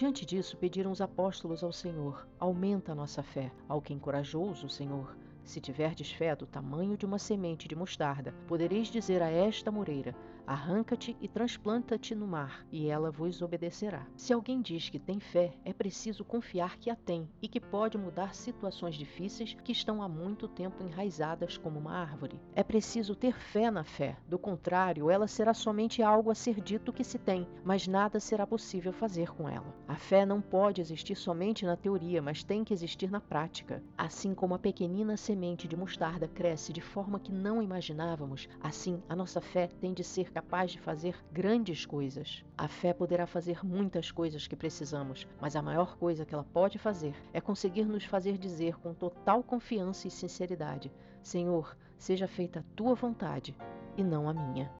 Diante disso, pediram os apóstolos ao Senhor: Aumenta a nossa fé. Ao que encorajou-os o Senhor: Se tiverdes fé do tamanho de uma semente de mostarda, podereis dizer a esta moreira: Arranca-te e transplanta-te no mar, e ela vos obedecerá. Se alguém diz que tem fé, é preciso confiar que a tem e que pode mudar situações difíceis que estão há muito tempo enraizadas como uma árvore. É preciso ter fé na fé, do contrário, ela será somente algo a ser dito que se tem, mas nada será possível fazer com ela. A fé não pode existir somente na teoria, mas tem que existir na prática. Assim como a pequenina semente de mostarda cresce de forma que não imaginávamos, assim a nossa fé tem de ser capaz de fazer grandes coisas. A fé poderá fazer muitas coisas que precisamos, mas a maior coisa que ela pode fazer é conseguir nos fazer dizer com total confiança e sinceridade: Senhor, seja feita a tua vontade e não a minha.